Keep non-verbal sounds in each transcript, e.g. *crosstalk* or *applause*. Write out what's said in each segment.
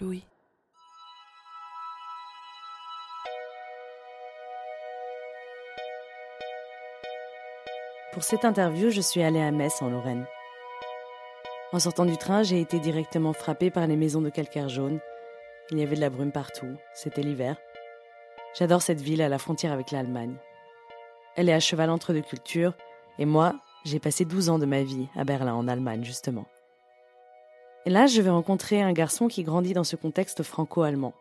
Louis. Pour cette interview, je suis allée à Metz en Lorraine. En sortant du train, j'ai été directement frappée par les maisons de calcaire jaune. Il y avait de la brume partout, c'était l'hiver. J'adore cette ville à la frontière avec l'Allemagne. Elle est à cheval entre deux cultures, et moi, j'ai passé 12 ans de ma vie à Berlin, en Allemagne, justement. Là, je vais rencontrer un garçon qui grandit dans ce contexte franco-allemand.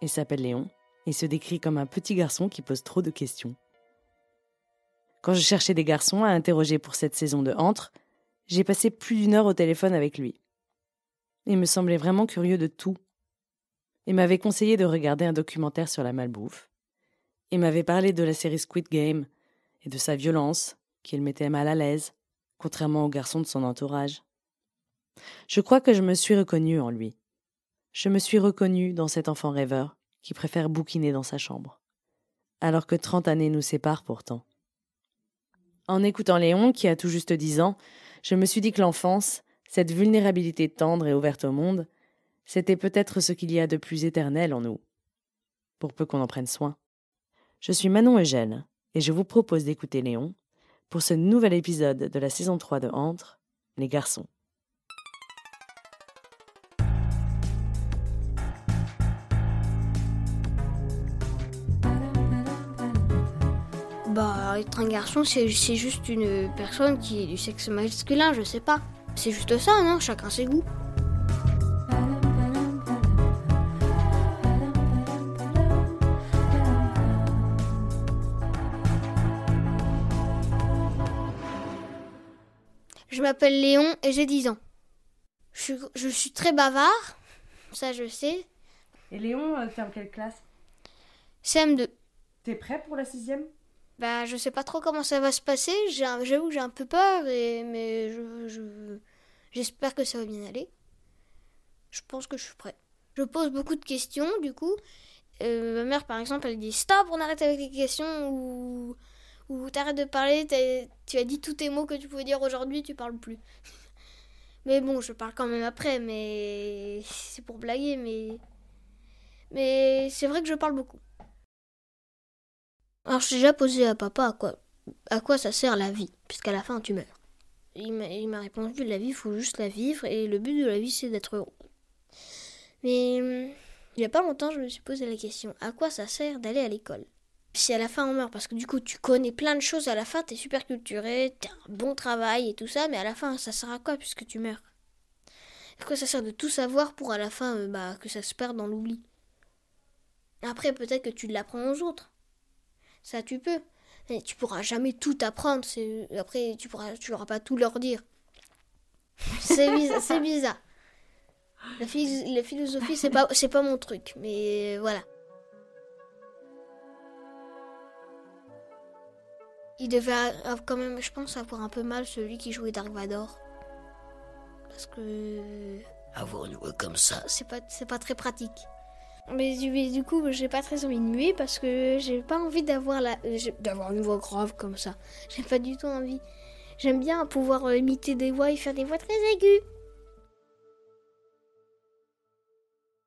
Il s'appelle Léon, et se décrit comme un petit garçon qui pose trop de questions. Quand je cherchais des garçons à interroger pour cette saison de Entre, j'ai passé plus d'une heure au téléphone avec lui. Il me semblait vraiment curieux de tout. Il m'avait conseillé de regarder un documentaire sur la malbouffe. Il m'avait parlé de la série Squid Game et de sa violence, qui le mettait mal à l'aise, contrairement aux garçons de son entourage. Je crois que je me suis reconnue en lui. Je me suis reconnue dans cet enfant rêveur qui préfère bouquiner dans sa chambre. Alors que trente années nous séparent pourtant. En écoutant Léon, qui a tout juste dix ans, je me suis dit que l'enfance, cette vulnérabilité tendre et ouverte au monde, c'était peut-être ce qu'il y a de plus éternel en nous, pour peu qu'on en prenne soin. Je suis Manon Eugène, et je vous propose d'écouter Léon pour ce nouvel épisode de la saison 3 de Entre, les garçons. Bah, être un garçon, c'est juste une personne qui est du sexe masculin, je sais pas. C'est juste ça, non Chacun ses goûts. Je m'appelle Léon et j'ai 10 ans. Je suis, je suis très bavard, ça je sais. Et Léon, euh, t'es en quelle classe? CM2. T'es prêt pour la sixième? Bah, je sais pas trop comment ça va se passer. J'avoue j'ai un peu peur, et, mais je, je- j'espère que ça va bien aller. Je pense que je suis prêt. Je pose beaucoup de questions, du coup. Euh, ma mère, par exemple, elle dit Stop, on arrête avec les questions, ou, ou t'arrêtes de parler, t'as- tu as dit tous tes mots que tu pouvais dire aujourd'hui, tu parles plus. *laughs* mais bon, je parle quand même après, mais c'est pour blaguer, mais. Mais c'est vrai que je parle beaucoup. Alors, j'ai déjà posé à papa à quoi, à quoi ça sert la vie, puisqu'à la fin tu meurs. Il m'a répondu la vie, il faut juste la vivre, et le but de la vie c'est d'être heureux. Mais il n'y a pas longtemps, je me suis posé la question à quoi ça sert d'aller à l'école? Si à la fin on meurt, parce que du coup tu connais plein de choses, à la fin t'es super culturé, t'as un bon travail et tout ça, mais à la fin ça sert à quoi puisque tu meurs? À quoi ça sert de tout savoir pour à la fin euh, bah, que ça se perde dans l'oubli? Après, peut-être que tu l'apprends aux autres. Ça, tu peux. Mais tu pourras jamais tout apprendre. c'est- Après, tu pourras, tu n'auras pas tout leur dire. C'est *laughs* bizarre. c'est bizarre. La, la philosophie, c'est pas, c'est pas mon truc. Mais voilà. Il devait quand même, je pense, avoir un peu mal celui qui jouait Dark Vador. Parce que Avoir une voix comme ça, c'est pas, c'est pas très pratique. Mais du, coup, j'ai pas très envie de muer parce que j'ai pas envie d'avoir la, euh, d'avoir une voix grave comme ça. J'ai pas du tout envie. J'aime bien pouvoir euh, imiter des voix et faire des voix très aiguës.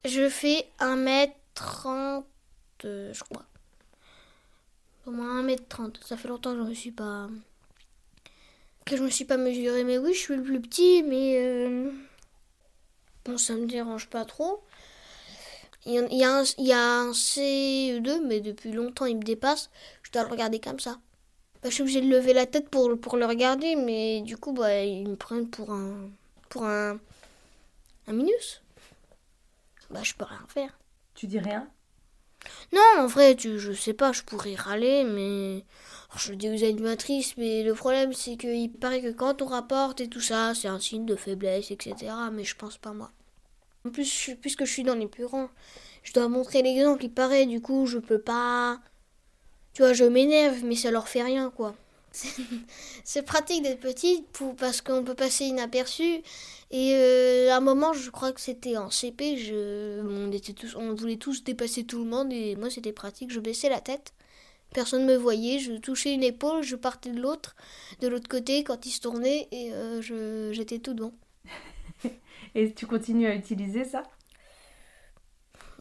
Je fais 1m30, euh, je crois. Au moins 1m30. Ça fait longtemps que je me suis pas. que je me suis pas mesurée. Mais oui, je suis le plus petit, mais. Bon, ça me dérange pas trop. Il y, a un, il y a un CE2, mais depuis longtemps il me dépasse. Je dois le regarder comme ça. Bah, je suis obligée de lever la tête pour, pour le regarder, mais du coup, bah, ils me prennent pour un. pour un. un minus. Bah, je peux rien faire. Tu dis rien? Non, en vrai, tu, je sais pas, je pourrais râler, mais. Je dis aux animatrices, mais le problème, c'est qu'il paraît que quand on rapporte et tout ça, c'est un signe de faiblesse, etc. Mais je pense pas moi. En plus, puisque je suis dans les plus grands, je dois montrer l'exemple, il paraît, du coup, je peux pas. Tu vois, je m'énerve, mais ça leur fait rien, quoi. *laughs* C'est pratique d'être petite parce qu'on peut passer inaperçu. Et euh, à un moment, je crois que c'était en CP, je, on, tous, voulait tous dépasser tout le monde et moi c'était pratique, je baissais la tête. Personne ne me voyait, je touchais une épaule, je partais de l'autre, de l'autre côté quand il se tournait et euh, j'étais tout devant. *laughs* et tu continues à utiliser ça?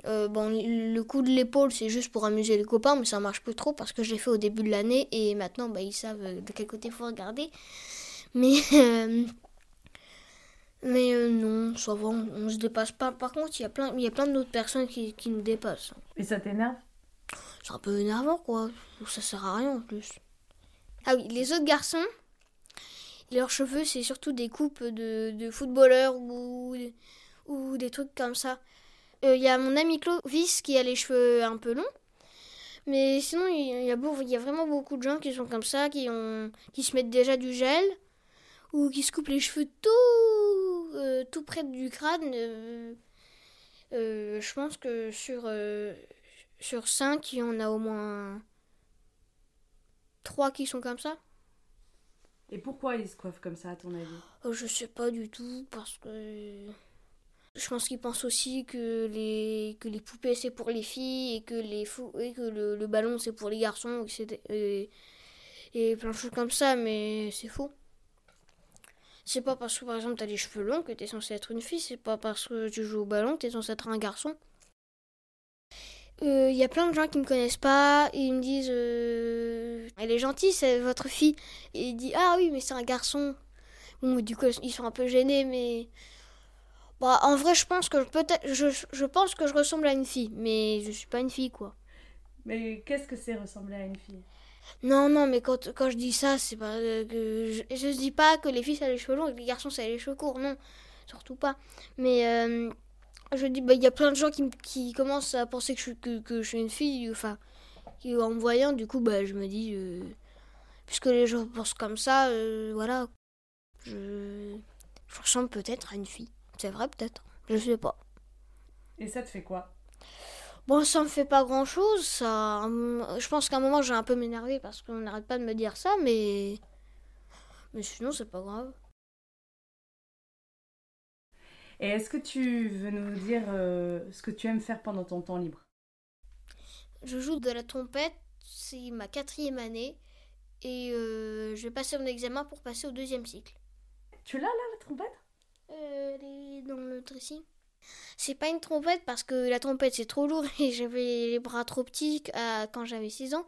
Euh, bon, le coup de l'épaule, c'est juste pour amuser les copains, mais ça marche plus trop parce que je l'ai fait au début de l'année et maintenant, bah, ils savent euh, de quel côté il faut regarder. Mais, euh, mais non, ça va, on, se dépasse pas. Par contre, il y a plein, il y a plein d'autres personnes qui, qui nous dépassent. Et ça t'énerve? C'est un peu énervant, quoi. Ça sert à rien en plus. Ah oui, les autres garçons, leurs cheveux, c'est surtout des coupes de, de footballeurs ou, ou des trucs comme ça. Il euh, y a mon ami Clovis qui a les cheveux un peu longs. Mais sinon, il y, a y a vraiment beaucoup de gens qui sont comme ça, qui, ont, qui se mettent déjà du gel ou qui se coupent les cheveux tout, euh, tout près du crâne. Euh, je pense que sur, sur 5, il y en a au moins 3 qui sont comme ça. Et pourquoi ils se coiffent comme ça, à ton avis? Oh, Je sais pas du tout, parce que. Je pense qu'ils pensent aussi que les, que les poupées c'est pour les filles et que, les et que le, ballon c'est pour les garçons et, et, plein de choses comme ça, mais c'est faux. C'est pas parce que par exemple t'as les cheveux longs que t'es censé être une fille, c'est pas parce que tu joues au ballon que t'es censé être un garçon. Il euh, y a plein de gens qui me connaissent pas et ils me disent euh, Elle est gentille, c'est votre fille. Et il dit Ah oui, mais c'est un garçon. Bon, du coup, ils sont un peu gênés, mais bah, en vrai, je pense que peut-être, je, je, pense que je ressemble à une fille, mais je suis pas une fille, quoi. Mais qu'est-ce que c'est ressembler à une fille? Non, non, mais quand, quand je dis ça, c'est pas euh, que je, je dis pas que les filles ça les cheveux longs et que les garçons ça les cheveux courts, non, surtout pas. Mais euh, je dis, bah, il y a plein de gens qui, qui commencent à penser que je, que, que je suis une fille, enfin, qui, en me voyant, du coup, bah, je me dis, euh, puisque les gens pensent comme ça, voilà, je, je ressemble peut-être à une fille. C'est vrai peut-être. Je sais pas. Et ça te fait quoi? Bon, ça me fait pas grand chose. Ça, je pense qu'à un moment j'ai un peu m'énervé parce qu'on n'arrête pas de me dire ça, mais mais sinon c'est pas grave. Et est-ce que tu veux nous dire euh, ce que tu aimes faire pendant ton temps libre? Je joue de la trompette. C'est ma quatrième année et euh, je vais passer mon examen pour passer au deuxième cycle. Tu l'as là la trompette? Euh, elle est dans le dressing. C'est pas une trompette parce que la trompette c'est trop lourd *laughs* et j'avais les bras trop petits quand j'avais 6 ans.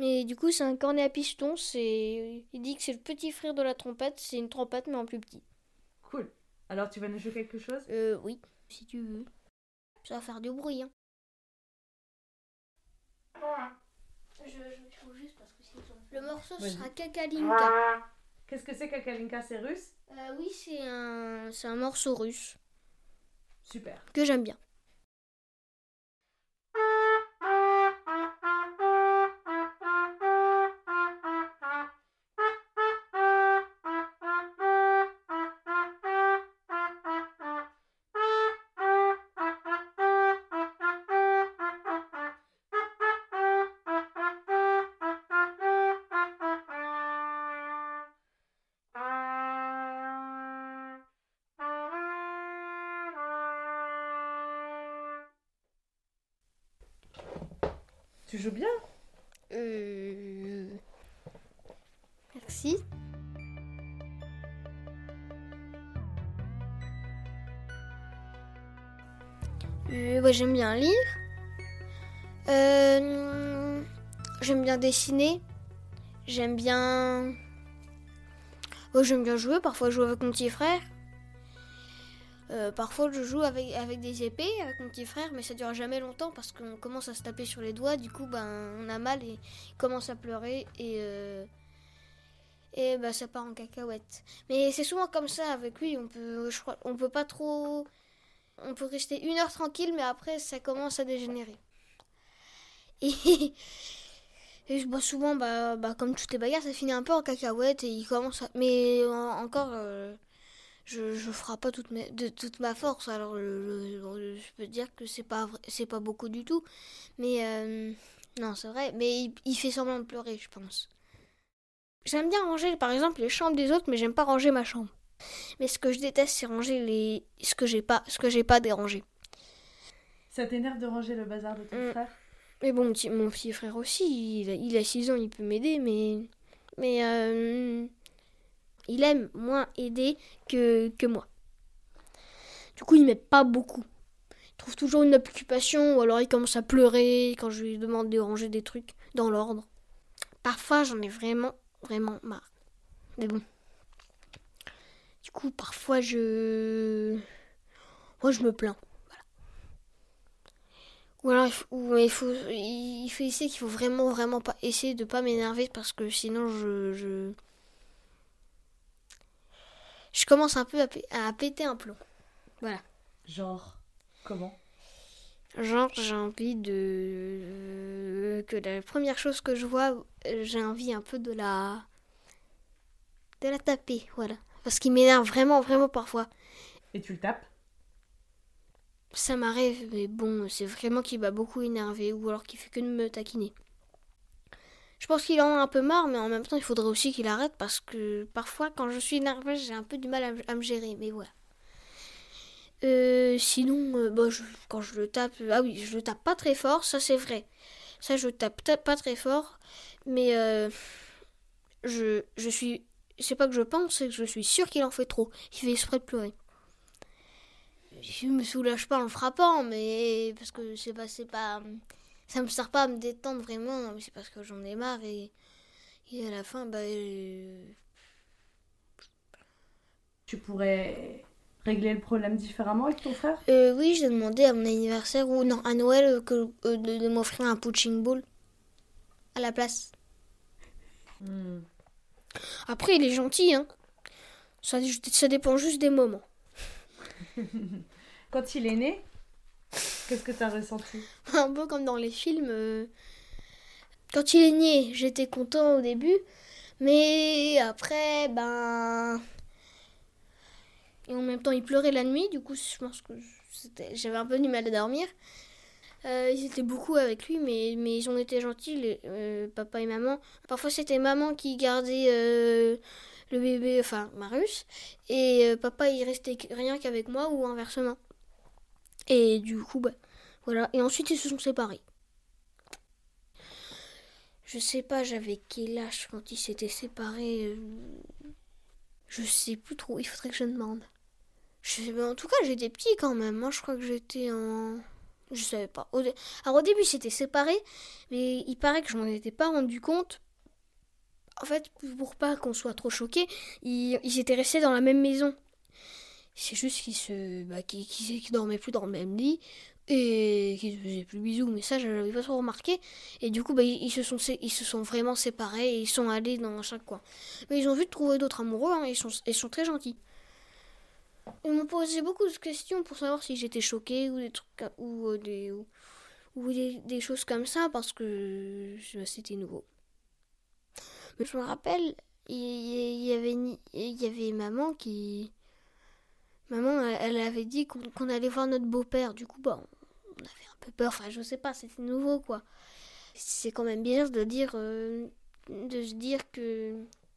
Mais du coup, c'est un cornet à piston. C'est... Il dit que c'est le petit frère de la trompette. C'est une trompette mais en plus petit. Alors, tu vas nous jouer quelque chose? Euh, oui, si tu veux. Ça va faire du bruit, hein. Je, je juste parce que Le morceau sera Kakalinka. Qu'est-ce que c'est Kakalinka? C'est russe? Euh, Oui, c'est un, c'est un morceau russe. Super. Que j'aime bien. Tu joues bien euh... Merci. Euh, j'aime bien lire. Euh, j'aime bien dessiner. J'aime bien. Oh, j'aime bien jouer. Parfois, jouer avec mon petit frère. Euh, parfois, je joue avec, avec des épées avec mon petit frère, mais ça dure jamais longtemps parce qu'on commence à se taper sur les doigts. Du coup, ben, on a mal et il commence à pleurer et, euh, et ben, ça part en cacahuète. Mais c'est souvent comme ça avec lui. On peut, je crois, on peut pas trop. On peut rester une heure tranquille, mais après, ça commence à dégénérer. Et, *laughs* bah, souvent, bah, bah, comme toutes les bagarres, ça finit un peu en cacahuète et il commence à... Mais en- encore, euh, je, je frappe pas toute, mes- de toute ma force. Alors, je peux dire que c'est pas, c'est pas beaucoup du tout. Mais euh, non, c'est vrai. Mais il, il fait semblant de pleurer, je pense. J'aime bien ranger, par exemple, les chambres des autres, mais j'aime pas ranger ma chambre. Mais ce que je déteste, c'est ranger les... ce que j'ai pas, ce que j'ai pas dérangé. Ça t'énerve de ranger le bazar de ton Mm. frère? Mais bon, mon petit frère aussi, il a, il a 6 ans, il peut m'aider, mais. Mais. euh, il aime moins aider que, moi. Du coup, il m'aide pas beaucoup. Il trouve toujours une occupation, ou alors il commence à pleurer quand je lui demande de ranger des trucs dans l'ordre. Parfois, j'en ai vraiment, vraiment marre. Mais bon. Du coup, parfois, je. Moi, je me plains. Ou alors il faut, ou il faut, il faut essayer qu'il faut vraiment, vraiment pas essayer de pas m'énerver parce que sinon je, je, je commence un peu à, pé- à péter un plomb. Voilà. Genre, comment? Genre j'ai envie de que la première chose que je vois, euh, j'ai envie un peu de la de la taper, voilà. Parce qu'il m'énerve vraiment, vraiment parfois. Et tu le tapes? Ça m'arrive, mais bon, c'est vraiment qu'il m'a beaucoup énervé ou alors qu'il fait que de me taquiner. Je pense qu'il en a un peu marre, mais en même temps, il faudrait aussi qu'il arrête parce que parfois, quand je suis énervée, j'ai un peu du mal à, me- gérer, mais voilà. Euh, sinon, euh, bah, quand je le tape, ah oui, je le tape pas très fort, ça c'est vrai. Ça, je tape ta- pas très fort, mais euh, je, je suis. C'est pas que je pense, c'est que je suis sûre qu'il en fait trop. Il fait exprès de pleurer. Je me soulage pas en le frappant, mais parce que c'est pas, c'est pas, ça me sert pas à me détendre vraiment, mais c'est parce que j'en ai marre et, et à la fin, bah, euh, Tu pourrais régler le problème différemment avec ton frère? Euh, oui, j'ai demandé à mon anniversaire ou non à Noël euh, que euh, de, de m'offrir un punching ball à la place. Hmm. Après, il est gentil, hein. Ça, ça dépend juste des moments. *laughs* Quand il est né, qu'est-ce que t'as ressenti *laughs* un peu comme dans les films. euh, Quand il est né, j'étais content au début, mais après, ben. Et en même temps, il pleurait la nuit, du coup, je pense que j'avais un peu du mal à dormir. Euh, ils étaient beaucoup avec lui, mais, mais ils ont été gentils, euh, papa et maman. Parfois, c'était maman qui gardait le bébé, enfin, Marius, et papa, il restait rien qu'avec moi ou inversement. Et du coup, bah, voilà. Et ensuite, ils se sont séparés. Je sais pas, j'avais quel âge quand ils s'étaient séparés. euh, Je sais plus trop, il faudrait que je demande. En tout cas, j'étais petit quand même. Moi, je crois que j'étais en. Je savais pas. Alors, au début, c'était séparé, mais il paraît que je m'en étais pas rendu compte. En fait, pour pas qu'on soit trop choqués, ils, ils étaient restés dans la même maison. C'est juste qu'ils se, bah, qu'ils- qu'ils dormaient plus dans le même lit et qu'ils se faisaient plus bisous. Mais ça, je l'avais pas trop remarqué. Et du coup, bah, ils, se sont, ils se sont vraiment séparés et ils sont allés dans chaque coin. Mais ils ont vu trouver d'autres amoureux. hein, et ils sont, ils sont très gentils. Ils m'ont posé beaucoup de questions pour savoir si j'étais choquée ou des trucs ou euh, des ou, des, des choses comme ça parce que c'était nouveau. Mais je me rappelle, il y, avait il y avait maman qui maman elle, avait dit qu'on qu'on allait voir notre beau-père. Du coup, bah on avait un peu peur. Enfin, je sais pas, c'était nouveau quoi. C'est quand même bizarre de dire euh, de se dire que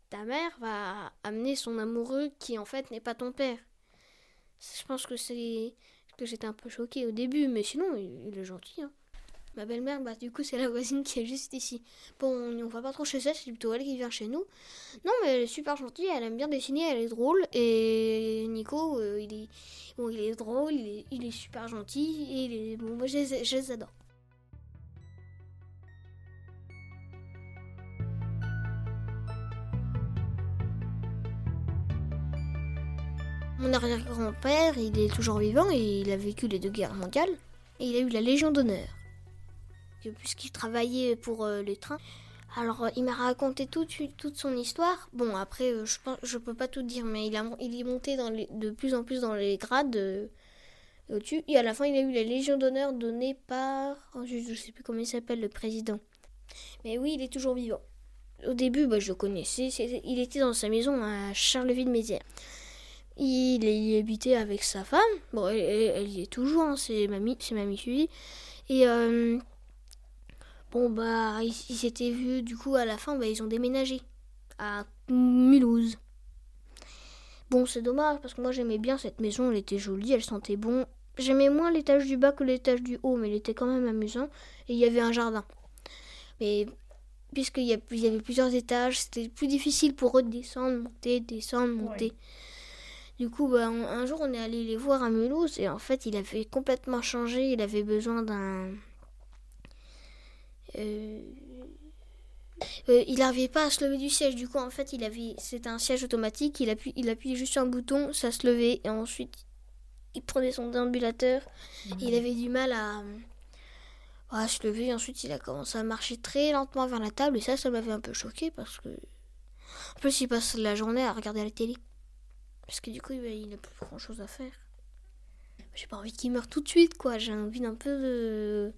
ta mère va amener son amoureux qui en fait n'est pas ton père. Je pense que c'est que j'étais un peu choquée au début, mais sinon il, il est gentil. hein. Ma belle-mère, bah du coup c'est la voisine qui est juste ici. Bon, on va pas trop chez elle, c'est plutôt elle qui vient chez nous. Non, mais elle est super gentille, elle aime bien dessiner, elle est drôle. Et Nico, euh, il est bon, il est drôle, il est, super gentil et il est bon, moi je je les adore. Mon arrière-grand-père, il est toujours vivant et il a vécu les deux guerres mondiales. Et il a eu la Légion d'honneur. Puisqu'il travaillait pour euh, les trains. Alors, euh, il m'a raconté toute, toute son histoire. Bon, après, euh, je pense, je peux pas tout dire, mais il, a, il est monté de plus en plus dans les grades. au-dessus. Et à la fin, il a eu la Légion d'honneur donnée par. oh, je, je sais plus comment il s'appelle, le président. Mais oui, il est toujours vivant. Au début, bah, je le connaissais. Il était dans sa maison à Charleville-Mézières. Il y habitait avec sa femme. Bon, elle, y est toujours, hein, c'est mamie, c'est mamie. Et bon, bah, ils s'étaient vus, du coup, à la fin, bah, ils ont déménagé à Mulhouse. Bon, c'est dommage parce que moi j'aimais bien cette maison, elle était jolie, elle sentait bon. J'aimais moins l'étage du bas que l'étage du haut, mais il était quand même amusant. Et il y avait un jardin. Mais puisqu'il y, y avait plusieurs étages, c'était plus difficile pour eux de descendre, monter, descendre, monter. Du coup, bah, on- un jour, on est allé les voir à Mulhouse et en fait, il avait complètement changé. Il avait besoin d'un. Euh, euh, il n'arrivait pas à se lever du siège. Du coup, en fait, il avait, c'était un siège automatique. Il appuie, il appuyait juste sur un bouton, ça se levait et ensuite, il prenait son déambulateur. Et il avait du mal à, à se lever. Et ensuite, il a commencé à marcher très lentement vers la table et ça, ça m'avait un peu choqué parce que, en plus, il passe la journée à regarder la télé. Parce que du coup, il n'a plus grand chose à faire. J'ai pas envie qu'il meure tout de suite, quoi. J'ai envie d'un peu de.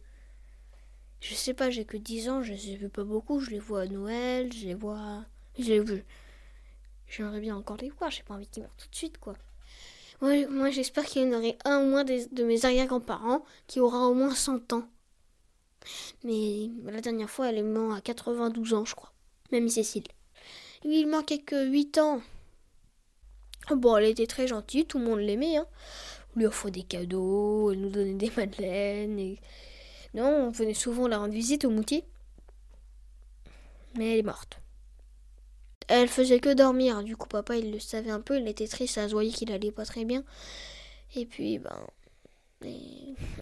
Je sais pas, j'ai que 10 ans, je les ai pas beaucoup. Je les vois à Noël, je les vois. Je les vu. J'aimerais bien encore les voir, j'ai pas envie qu'ils meurent tout de suite, quoi. Moi, j'espère qu'il y en aurait un ou moins de mes arrière-grands-parents qui aura au moins 100 ans. Mais la dernière fois, elle est morte à 92 ans, je crois. Même Cécile. Lui, il manquait que 8 ans. Bon, elle était très gentille, tout le monde l'aimait. Hein. On lui offrait des cadeaux, elle nous donnait des madeleines. Et... Non, on venait souvent la rendre visite au moutier. Mais elle est morte. Elle faisait que dormir, du coup papa il le savait un peu, il était triste, ça se voyait qu'il allait pas très bien. Et puis ben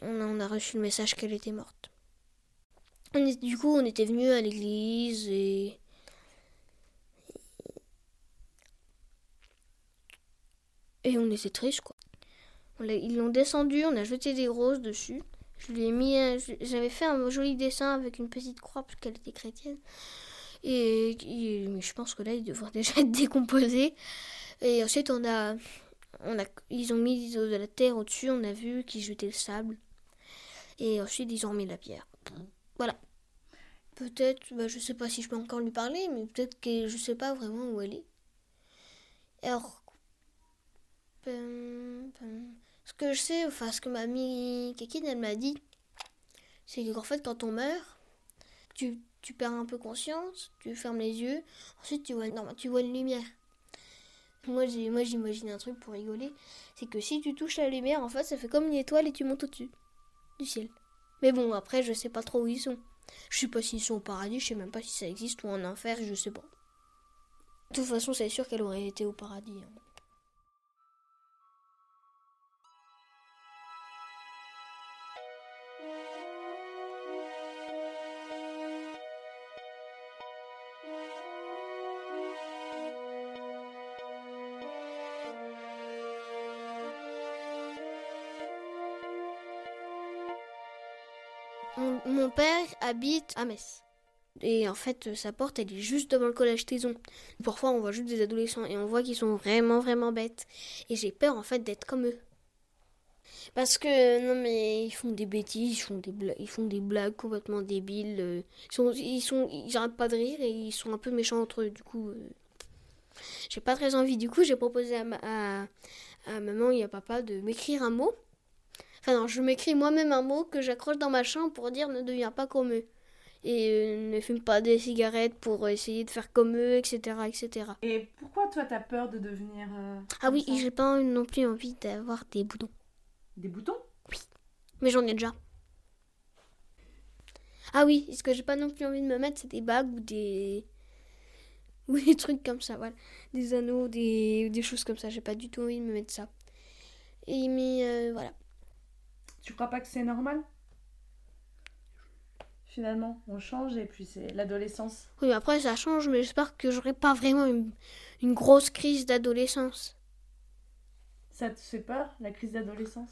on, a, reçu le message qu'elle était morte. Du coup on était venus à l'église et et on était tristes quoi. Ils l'ont descendu, on a jeté des roses dessus. Je lui ai mis, j'avais fait un joli dessin avec une petite croix parce qu'elle était chrétienne. Et, mais je pense que là, il devrait *laughs* déjà être décomposé. Et ensuite, on a, on a, ils ont mis de la terre au-dessus. On a vu qu'ils jetaient le sable. Et ensuite, ils ont mis la pierre. Voilà. Peut-être, bah, je sais pas si je peux encore lui parler, mais peut-être que je sais pas vraiment où elle est. Alors, euh, euh, ce que je sais, enfin, ce que mamie Kékine, elle m'a dit, c'est qu'en fait, quand on meurt, tu, perds un peu conscience, tu fermes les yeux, ensuite tu vois, tu vois une lumière. Moi, moi, j'imagine un truc pour rigoler, c'est que si tu touches la lumière, en fait, ça fait comme une étoile et tu montes au-dessus du ciel. Mais bon, après, je sais pas trop où ils sont. Je sais pas s'ils sont au paradis, je sais même pas si ça existe ou en enfer, je sais pas. De toute façon, c'est sûr qu'elle aurait été au paradis. hein. Mon, père habite à Metz. Et en fait, sa porte, elle est juste devant le collège Taison. Parfois, on voit juste des adolescents et on voit qu'ils sont vraiment, vraiment bêtes. Et j'ai peur, en fait, d'être comme eux. Parce que, non, mais ils font des bêtises, ils font des, bla- ils font des blagues complètement débiles. euh, Ils sont, ils sont, pas de rire et ils sont un peu méchants entre eux. Du coup, euh, j'ai pas très envie. Du coup, j'ai proposé à, ma, à maman et à papa de m'écrire un mot. Enfin non, je m'écris moi-même un mot que j'accroche dans ma chambre pour dire ne deviens pas comme eux. Et euh, ne fume pas des cigarettes pour essayer de faire comme eux, etc. etc. Et pourquoi toi t'as peur de devenir. euh, Ah oui, j'ai pas non plus envie d'avoir des boutons. Des boutons? Mais j'en ai déjà. Ah oui, ce que j'ai pas non plus envie de me mettre, c'est des bagues ou des. ou des trucs comme ça, voilà. Des anneaux, des, des choses comme ça. J'ai pas du tout envie de me mettre ça. Et mais euh, voilà. Tu crois pas que c'est normal? Finalement, on change et puis c'est l'adolescence. Oui, mais après ça change, mais j'espère que j'aurai pas vraiment une, une grosse crise d'adolescence. Ça te fait peur, la crise d'adolescence?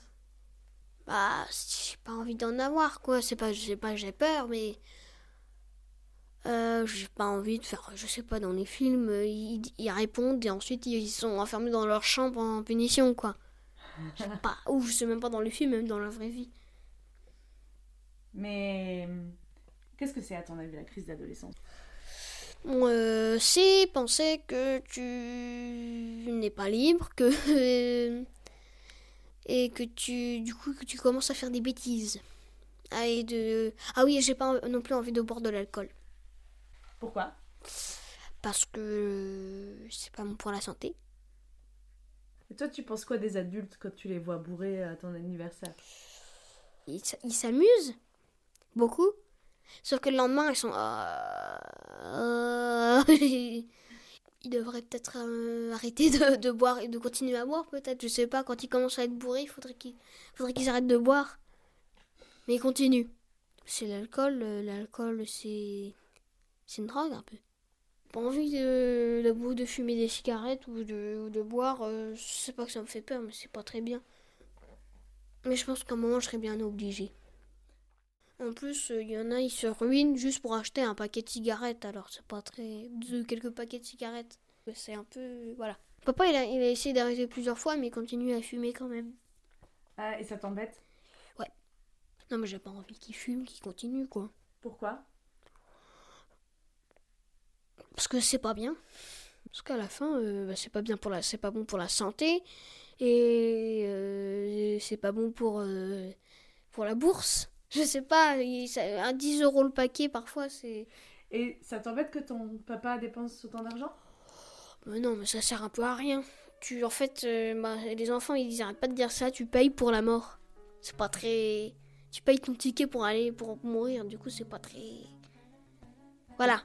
Bah, j'ai pas envie d'en avoir, quoi. C'est pas, je sais pas, que j'ai peur, mais. Euh, j'ai pas envie de faire, je sais pas, dans les films, ils, ils répondent et ensuite ils sont enfermés dans leur chambre en punition, quoi. Je sais pas, ou je sais même pas dans les films, même dans la vraie vie. Mais qu'est-ce que c'est à ton avis la crise d'adolescence? Bon, euh, c'est penser que tu n'es pas libre, que et que tu du coup que tu commences à faire des bêtises. Ah, et de ah oui, j'ai pas non plus envie de boire de l'alcool Pourquoi? Parce que c'est pas bon pour la santé. Toi, tu penses quoi des adultes quand tu les vois bourrés à ton anniversaire? Ils s'amusent beaucoup, sauf que le lendemain ils sont ah. *laughs* ils devraient peut-être euh, arrêter de, boire et de continuer à boire peut-être. Je sais pas quand ils commencent à être bourrés, il faudrait qu'ils faudrait qu'ils arrêtent de boire. Mais ils continuent. C'est l'alcool, euh, l'alcool c'est c'est une drogue un peu. Pas envie de, de, de fumer des cigarettes ou de, ou de boire, euh, je sais pas que ça me fait peur, mais c'est pas très bien. Mais je pense qu'à un moment je serais bien obligé. En plus, il y en a, ils se ruinent juste pour acheter un paquet de cigarettes, alors c'est pas très. de quelques paquets de cigarettes. C'est un peu. Voilà. Papa, il a, il a essayé d'arrêter plusieurs fois, mais il continue à fumer quand même. Ah, et ça t'embête? Non, mais j'ai pas envie qu'il fume, qu'il continue, quoi. Pourquoi? Parce que c'est pas bien. Parce qu'à la fin, euh, bah, c'est pas bien pour la, c'est pas bon pour la santé et euh, c'est pas bon pour euh, pour la bourse. *laughs* Je sais pas, il- ça- à 10 euros le paquet parfois c'est. Et ça t'embête que ton papa dépense autant d'argent? Mais non, mais ça sert un peu à rien. Tu, en fait, bah, les enfants ils arrêtent pas de dire ça. Tu payes pour la mort. C'est pas très. Tu payes ton ticket pour aller pour mourir. Du coup, c'est pas très. Voilà.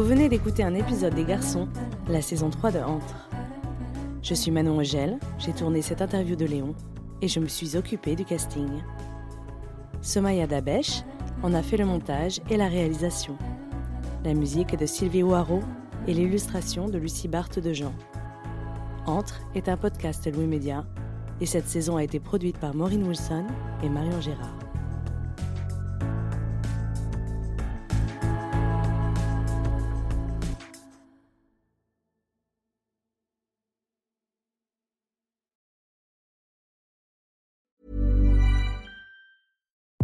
Vous venez d'écouter un épisode des Garçons, la saison 3 de Entre. Je suis Manon Eugel, j'ai tourné cette interview de Léon et je me suis occupée du casting. Somaya Dabesh en a fait le montage et la réalisation. La musique est de Sylvie Ouaro et l'illustration de Lucie Barthes de Jean. Entre est un podcast Louis Média et cette saison a été produite par Maureen Wilson et Marion Gérard.